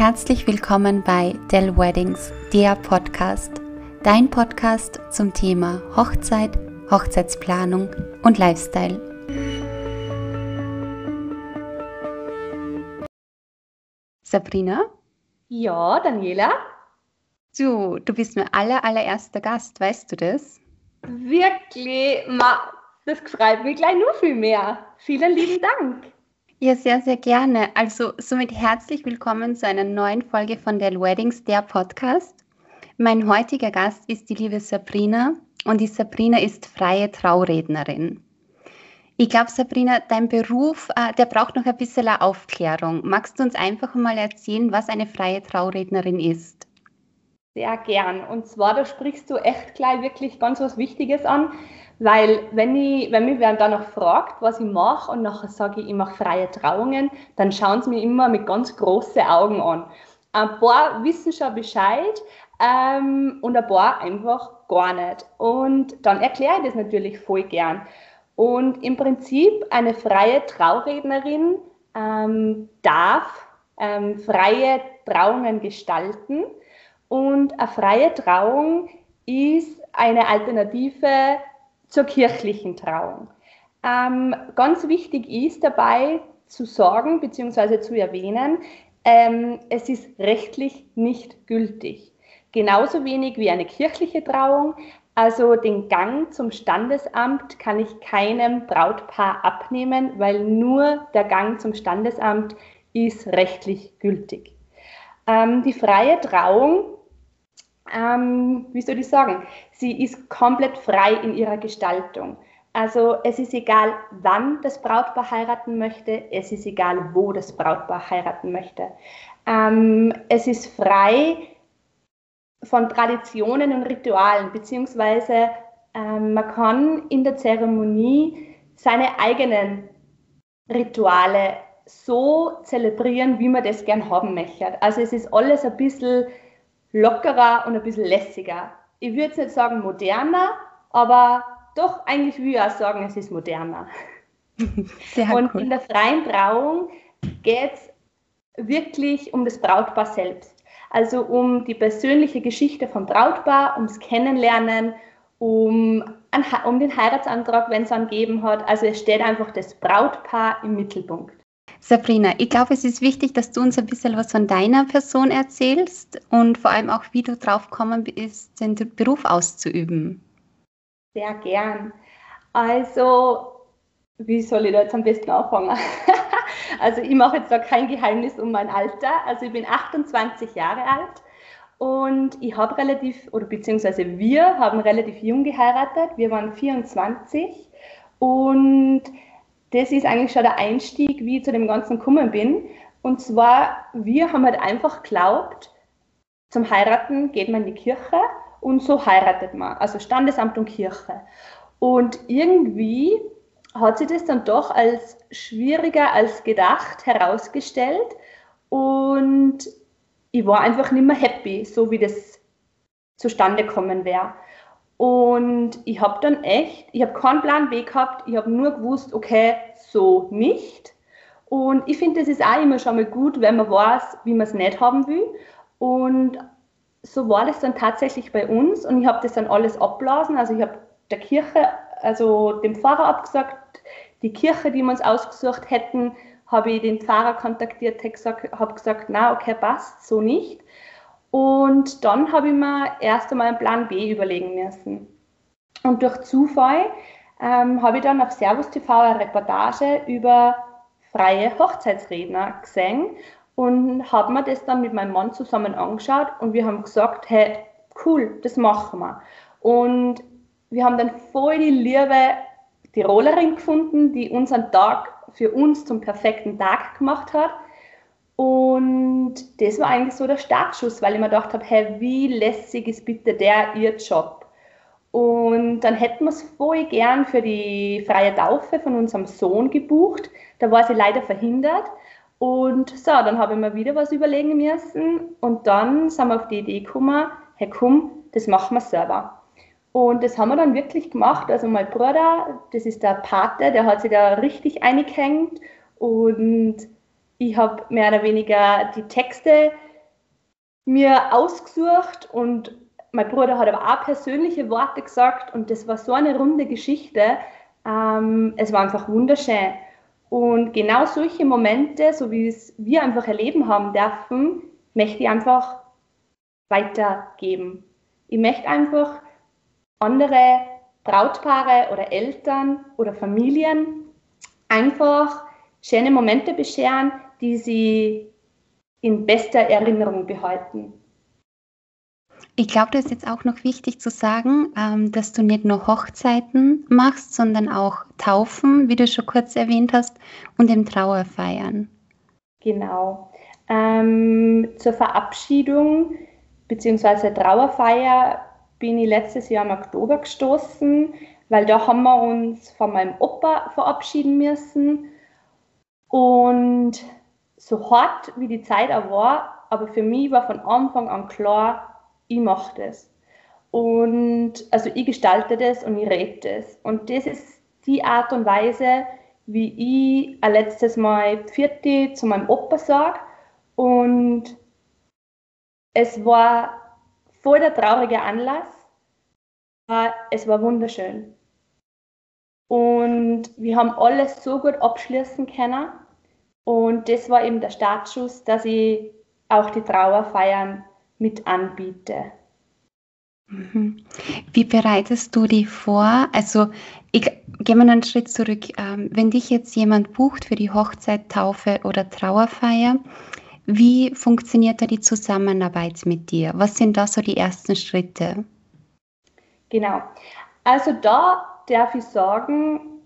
Herzlich willkommen bei Dell Weddings, der Podcast, dein Podcast zum Thema Hochzeit, Hochzeitsplanung und Lifestyle. Sabrina? Ja, Daniela? Du, du bist mein aller, allererster Gast, weißt du das? Wirklich, Ma, das freut mich gleich nur viel mehr. Vielen lieben Dank. Ja, sehr, sehr gerne. Also somit herzlich willkommen zu einer neuen Folge von der Weddings, der Podcast. Mein heutiger Gast ist die liebe Sabrina und die Sabrina ist freie Traurednerin. Ich glaube, Sabrina, dein Beruf, äh, der braucht noch ein bisschen Aufklärung. Magst du uns einfach mal erzählen, was eine freie Traurednerin ist? Sehr gern. Und zwar, da sprichst du echt gleich wirklich ganz was Wichtiges an. Weil wenn, ich, wenn mich wer dann noch fragt, was ich mache und nachher sage ich, ich mache freie Trauungen, dann schauen sie mir immer mit ganz großen Augen an. Ein paar wissen schon Bescheid ähm, und ein paar einfach gar nicht. Und dann erkläre ich das natürlich voll gern. Und im Prinzip eine freie Traurednerin ähm, darf ähm, freie Trauungen gestalten. Und eine freie Trauung ist eine Alternative zur kirchlichen Trauung. Ähm, ganz wichtig ist dabei zu sagen bzw. zu erwähnen, ähm, es ist rechtlich nicht gültig. Genauso wenig wie eine kirchliche Trauung. Also den Gang zum Standesamt kann ich keinem Brautpaar abnehmen, weil nur der Gang zum Standesamt ist rechtlich gültig. Ähm, die freie Trauung ähm, wie soll ich sagen, sie ist komplett frei in ihrer Gestaltung. Also es ist egal, wann das Brautpaar heiraten möchte, es ist egal, wo das Brautpaar heiraten möchte. Ähm, es ist frei von Traditionen und Ritualen, beziehungsweise ähm, man kann in der Zeremonie seine eigenen Rituale so zelebrieren, wie man das gern haben möchte. Also es ist alles ein bisschen lockerer und ein bisschen lässiger. Ich würde jetzt nicht sagen moderner, aber doch eigentlich würde ich auch sagen, es ist moderner. Sehr und cool. in der freien Trauung geht es wirklich um das Brautpaar selbst. Also um die persönliche Geschichte vom Brautpaar, ums Kennenlernen, um, um den Heiratsantrag, wenn es einen gegeben hat. Also es steht einfach das Brautpaar im Mittelpunkt. Sabrina, ich glaube, es ist wichtig, dass du uns ein bisschen was von deiner Person erzählst und vor allem auch, wie du drauf gekommen bist, den Beruf auszuüben. Sehr gern. Also, wie soll ich da jetzt am besten anfangen? also, ich mache jetzt da kein Geheimnis um mein Alter. Also, ich bin 28 Jahre alt und ich habe relativ, oder beziehungsweise wir haben relativ jung geheiratet. Wir waren 24 und das ist eigentlich schon der Einstieg, wie ich zu dem Ganzen gekommen bin. Und zwar, wir haben halt einfach geglaubt, zum Heiraten geht man in die Kirche und so heiratet man. Also Standesamt und Kirche. Und irgendwie hat sich das dann doch als schwieriger als gedacht herausgestellt. Und ich war einfach nicht mehr happy, so wie das zustande kommen wäre. Und ich habe dann echt, ich habe keinen Plan B gehabt, ich habe nur gewusst, okay, so nicht. Und ich finde, das ist auch immer schon mal gut, wenn man weiß, wie man es nicht haben will. Und so war das dann tatsächlich bei uns und ich habe das dann alles abblasen. Also ich habe der Kirche, also dem Pfarrer abgesagt, die Kirche, die wir uns ausgesucht hätten, habe ich den Pfarrer kontaktiert, habe gesagt, na okay, passt, so nicht. Und dann habe ich mir erst einmal einen Plan B überlegen müssen. Und durch Zufall ähm, habe ich dann auf Servus TV eine Reportage über freie Hochzeitsredner gesehen und habe mir das dann mit meinem Mann zusammen angeschaut und wir haben gesagt, hey, cool, das machen wir. Und wir haben dann voll die liebe Tirolerin gefunden, die unseren Tag für uns zum perfekten Tag gemacht hat. Und das war eigentlich so der Startschuss, weil ich mir gedacht habe, hey, wie lässig ist bitte der ihr Job? Und dann hätten wir es voll gern für die freie Taufe von unserem Sohn gebucht. Da war sie leider verhindert. Und so, dann habe ich mir wieder was überlegen müssen. Und dann sind wir auf die Idee gekommen, hey komm, das machen wir selber. Und das haben wir dann wirklich gemacht. Also mein Bruder, das ist der Pate, der hat sich da richtig eingehängt. Und ich habe mehr oder weniger die Texte mir ausgesucht und mein Bruder hat aber auch persönliche Worte gesagt und das war so eine runde Geschichte. Ähm, es war einfach wunderschön. Und genau solche Momente, so wie es wir einfach erleben haben dürfen, möchte ich einfach weitergeben. Ich möchte einfach andere Brautpaare oder Eltern oder Familien einfach schöne Momente bescheren, die sie in bester Erinnerung behalten. Ich glaube, das ist jetzt auch noch wichtig zu sagen, ähm, dass du nicht nur Hochzeiten machst, sondern auch Taufen, wie du schon kurz erwähnt hast, und im Trauerfeiern. Genau. Ähm, zur Verabschiedung bzw. Trauerfeier bin ich letztes Jahr im Oktober gestoßen, weil da haben wir uns von meinem Opa verabschieden müssen. Und so hart wie die Zeit auch war, aber für mich war von Anfang an klar, ich mache das. Und also ich gestalte das und ich rede das. Und das ist die Art und Weise, wie ich ein letztes Mal Vierte zu meinem Opa sage. Und es war voll der traurige Anlass, aber es war wunderschön. Und wir haben alles so gut abschließen können. Und das war eben der Startschuss, dass ich auch die Trauerfeiern mit anbiete. Mhm. Wie bereitest du die vor? Also, ich gehe mal einen Schritt zurück. Ähm, wenn dich jetzt jemand bucht für die Hochzeit, Taufe oder Trauerfeier, wie funktioniert da die Zusammenarbeit mit dir? Was sind da so die ersten Schritte? Genau. Also da darf ich sagen,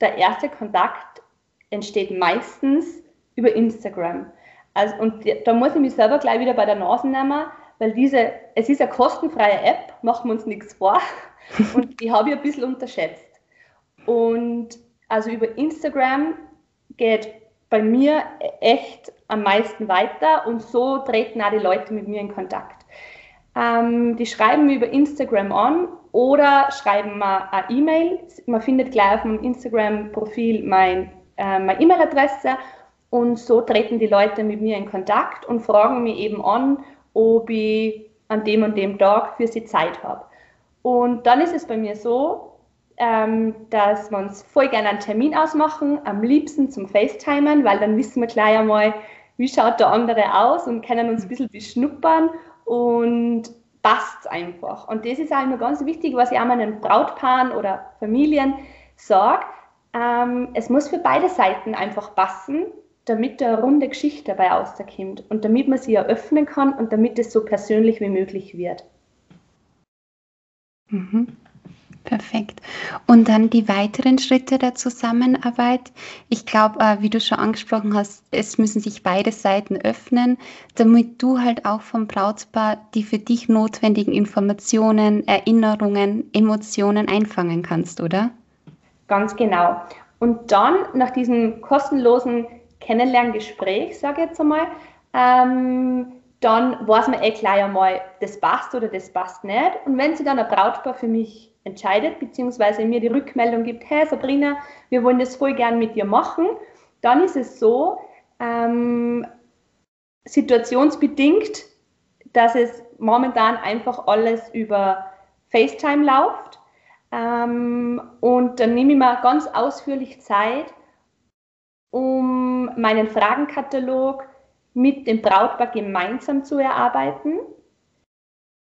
der erste Kontakt entsteht meistens über Instagram. Also, und da muss ich mich selber gleich wieder bei der Nase nehmen, weil diese, es ist eine kostenfreie App, machen wir uns nichts vor. Und die habe ich ein bisschen unterschätzt. Und also über Instagram geht bei mir echt am meisten weiter und so treten auch die Leute mit mir in Kontakt. Ähm, die schreiben mir über Instagram an oder schreiben mir eine E-Mail. Man findet gleich auf meinem Instagram-Profil mein, äh, meine E-Mail-Adresse und so treten die Leute mit mir in Kontakt und fragen mich eben an, ob ich an dem und dem Tag für sie Zeit habe. Und dann ist es bei mir so, ähm, dass wir uns voll gerne einen Termin ausmachen, am liebsten zum FaceTimen, weil dann wissen wir gleich einmal, wie schaut der andere aus und können uns ein bisschen beschnuppern und passt einfach. Und das ist auch immer ganz wichtig, was ich auch meinen Brautpaaren oder Familien sage. Ähm, es muss für beide Seiten einfach passen, damit eine runde Geschichte dabei rauskommt und damit man sie eröffnen kann und damit es so persönlich wie möglich wird. Mhm. Perfekt. Und dann die weiteren Schritte der Zusammenarbeit. Ich glaube, äh, wie du schon angesprochen hast, es müssen sich beide Seiten öffnen, damit du halt auch vom Brautpaar die für dich notwendigen Informationen, Erinnerungen, Emotionen einfangen kannst, oder? Ganz genau. Und dann nach diesem kostenlosen Kennenlerngespräch, sage ich jetzt einmal, ähm, dann weiß man eh gleich einmal, das passt oder das passt nicht. Und wenn sie dann ein Brautpaar für mich entscheidet, beziehungsweise mir die Rückmeldung gibt, hey Sabrina, wir wollen das voll gern mit dir machen, dann ist es so, ähm, situationsbedingt, dass es momentan einfach alles über FaceTime läuft. Ähm, und dann nehme ich mir ganz ausführlich Zeit, um meinen Fragenkatalog mit dem Brautpaar gemeinsam zu erarbeiten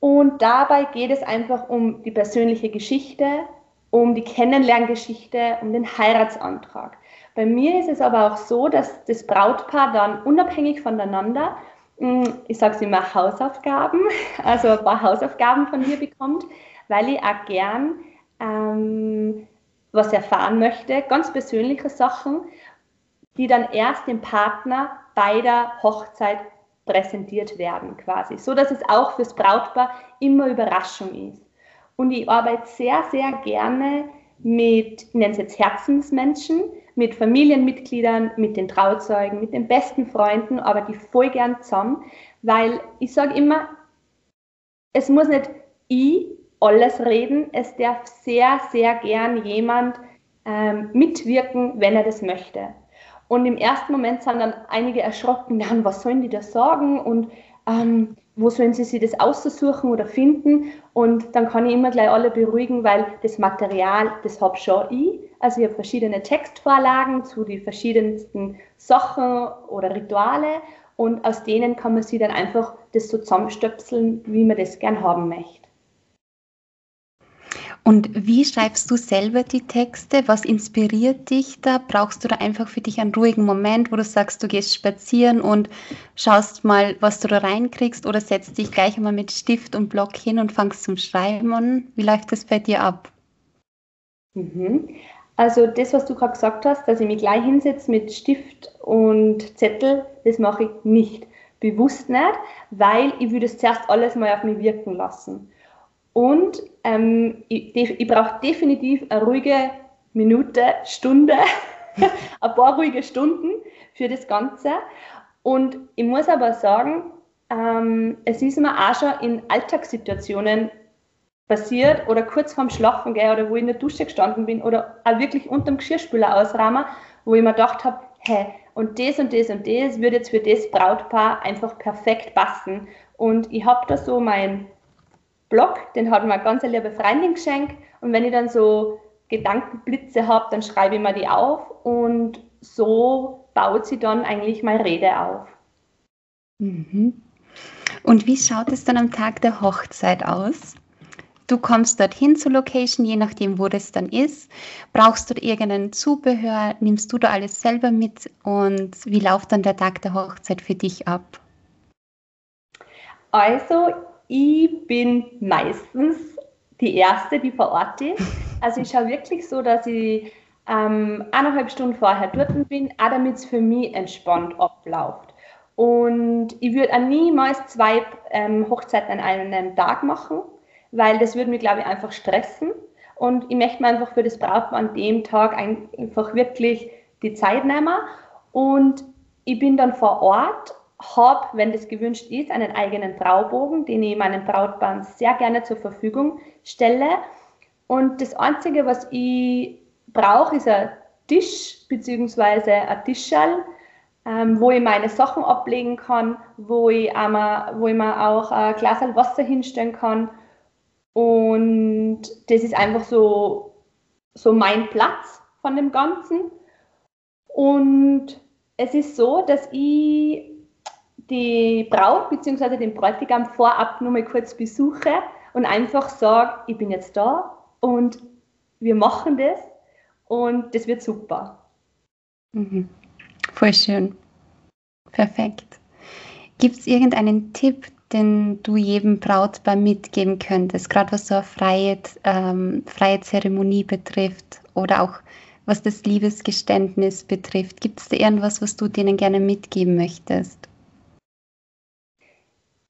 und dabei geht es einfach um die persönliche Geschichte, um die Kennenlerngeschichte, um den Heiratsantrag. Bei mir ist es aber auch so, dass das Brautpaar dann unabhängig voneinander, hm, ich sage es immer, Hausaufgaben, also ein paar Hausaufgaben von mir bekommt, weil ich auch gern ähm, was erfahren möchte, ganz persönliche Sachen, die dann erst dem Partner bei der Hochzeit präsentiert werden quasi, so dass es auch fürs Brautpaar immer Überraschung ist. Und ich arbeite sehr, sehr gerne mit, ich nenne es jetzt Herzensmenschen, mit Familienmitgliedern, mit den Trauzeugen, mit den besten Freunden, aber die voll gern zusammen, weil ich sage immer, es muss nicht ich alles reden, es darf sehr, sehr gern jemand ähm, mitwirken, wenn er das möchte. Und im ersten Moment sind dann einige erschrocken, dann, was sollen die da sagen und ähm, wo sollen sie sich das aussuchen oder finden und dann kann ich immer gleich alle beruhigen, weil das Material, das habe schon ich. Also ich habe verschiedene Textvorlagen zu den verschiedensten Sachen oder Rituale und aus denen kann man sich dann einfach das so zusammenstöpseln, wie man das gern haben möchte. Und wie schreibst du selber die Texte? Was inspiriert dich da? Brauchst du da einfach für dich einen ruhigen Moment, wo du sagst, du gehst spazieren und schaust mal, was du da reinkriegst oder setzt dich gleich einmal mit Stift und Block hin und fangst zum Schreiben an? Wie läuft das bei dir ab? Mhm. Also das, was du gerade gesagt hast, dass ich mich gleich hinsetze mit Stift und Zettel, das mache ich nicht. Bewusst nicht, weil ich würde es zuerst alles mal auf mich wirken lassen. Und ähm, ich, ich brauche definitiv eine ruhige Minute, Stunde, ein paar ruhige Stunden für das Ganze. Und ich muss aber sagen, ähm, es ist mir auch schon in Alltagssituationen passiert oder kurz vorm Schlafen gehen oder wo ich in der Dusche gestanden bin oder auch wirklich unterm Geschirrspüler ausrahmen, wo ich mir gedacht habe, hä, und das und das und das würde jetzt für das Brautpaar einfach perfekt passen. Und ich habe da so mein Blog, den hat mir eine ganz liebe Freundin geschenkt. Und wenn ich dann so Gedankenblitze habe, dann schreibe ich mir die auf und so baut sie dann eigentlich meine Rede auf. Mhm. Und wie schaut es dann am Tag der Hochzeit aus? Du kommst dorthin zur Location, je nachdem, wo das dann ist. Brauchst du irgendein Zubehör? Nimmst du da alles selber mit? Und wie läuft dann der Tag der Hochzeit für dich ab? Also, ich bin meistens die Erste, die vor Ort ist. Also ich schaue wirklich so, dass ich ähm, eineinhalb Stunden vorher dort bin, auch damit es für mich entspannt abläuft. Und ich würde auch niemals zwei ähm, Hochzeiten an einem Tag machen, weil das würde mich, glaube ich, einfach stressen. Und ich möchte mir einfach für das Brautpaar an dem Tag einfach wirklich die Zeit nehmen. Und ich bin dann vor Ort habe, wenn das gewünscht ist, einen eigenen Traubogen, den ich meinen Brautpaaren sehr gerne zur Verfügung stelle. Und das Einzige, was ich brauche, ist ein Tisch bzw. ein Tischschall, ähm, wo ich meine Sachen ablegen kann, wo ich, einmal, wo ich mir auch ein Glas Wasser hinstellen kann. Und das ist einfach so, so mein Platz von dem Ganzen. Und es ist so, dass ich die Braut bzw. den Bräutigam vorab nur mal kurz besuche und einfach sage, ich bin jetzt da und wir machen das und das wird super. Mhm. Voll schön. Perfekt. Gibt es irgendeinen Tipp, den du jedem Brautpaar mitgeben könntest, gerade was so eine freie, ähm, freie Zeremonie betrifft oder auch was das Liebesgeständnis betrifft? Gibt es da irgendwas, was du denen gerne mitgeben möchtest?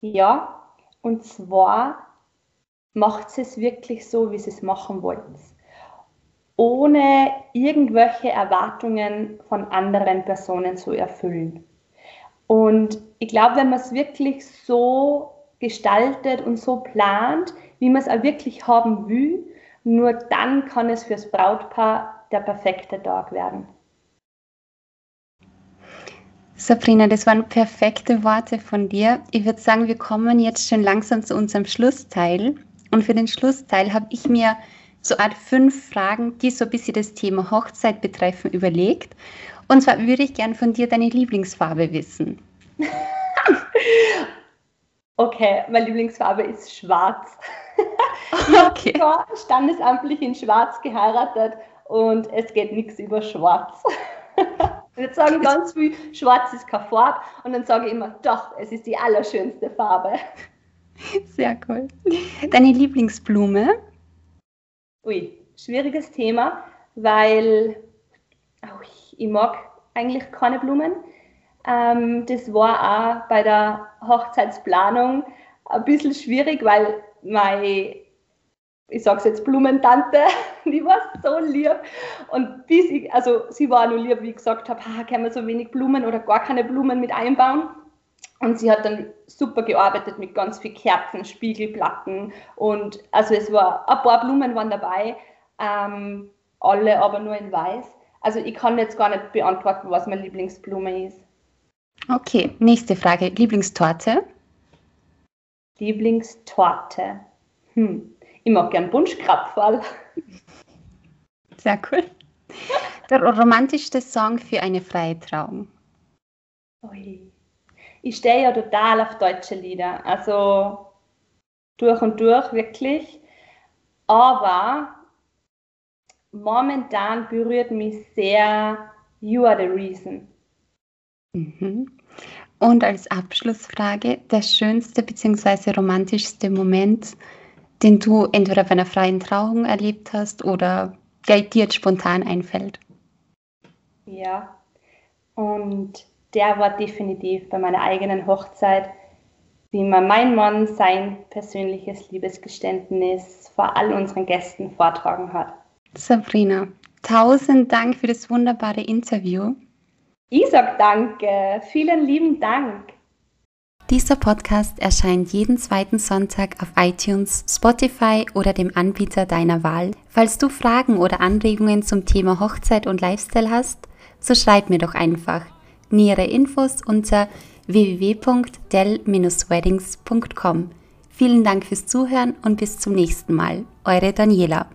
Ja, und zwar macht es wirklich so, wie sie es machen wollt. Ohne irgendwelche Erwartungen von anderen Personen zu erfüllen. Und ich glaube, wenn man es wirklich so gestaltet und so plant, wie man es auch wirklich haben will, nur dann kann es fürs Brautpaar der perfekte Tag werden. Sabrina, das waren perfekte Worte von dir. Ich würde sagen, wir kommen jetzt schon langsam zu unserem Schlussteil. Und für den Schlussteil habe ich mir so Art fünf Fragen, die so ein bisschen das Thema Hochzeit betreffen, überlegt. Und zwar würde ich gern von dir deine Lieblingsfarbe wissen. okay, meine Lieblingsfarbe ist schwarz. okay. Ich habe standesamtlich in schwarz geheiratet und es geht nichts über schwarz. Jetzt sagen ganz viel, schwarz ist keine Farbe. Und dann sage ich immer, doch, es ist die allerschönste Farbe. Sehr cool. Deine Lieblingsblume? Ui, schwieriges Thema, weil oh, ich mag eigentlich keine Blumen. Ähm, das war auch bei der Hochzeitsplanung ein bisschen schwierig, weil mein ich sage es jetzt Blumentante, die war so lieb. Und bis ich, also sie war nur lieb, wie ich gesagt habe, ah, können wir so wenig Blumen oder gar keine Blumen mit einbauen. Und sie hat dann super gearbeitet mit ganz viel Kerzen, Spiegelplatten und also es war, ein paar Blumen waren dabei, ähm, alle aber nur in weiß. Also ich kann jetzt gar nicht beantworten, was meine Lieblingsblume ist. Okay, nächste Frage. Lieblingstorte? Lieblingstorte. Hm. Ich mag gern Bunschkrapferl. Sehr cool. Der romantischste Song für eine freie Trauung. Ui. Ich stehe ja total auf deutsche Lieder. Also durch und durch wirklich. Aber momentan berührt mich sehr You Are the Reason. Mhm. Und als Abschlussfrage, der schönste bzw. romantischste Moment, den du entweder auf einer freien Trauung erlebt hast oder der dir jetzt spontan einfällt? Ja, und der war definitiv bei meiner eigenen Hochzeit, wie mir mein Mann sein persönliches Liebesgeständnis vor all unseren Gästen vortragen hat. Sabrina, tausend Dank für das wunderbare Interview. Ich sag danke. Vielen lieben Dank. Dieser Podcast erscheint jeden zweiten Sonntag auf iTunes, Spotify oder dem Anbieter deiner Wahl. Falls du Fragen oder Anregungen zum Thema Hochzeit und Lifestyle hast, so schreib mir doch einfach. Nähere Infos unter www.del-weddings.com. Vielen Dank fürs Zuhören und bis zum nächsten Mal. Eure Daniela.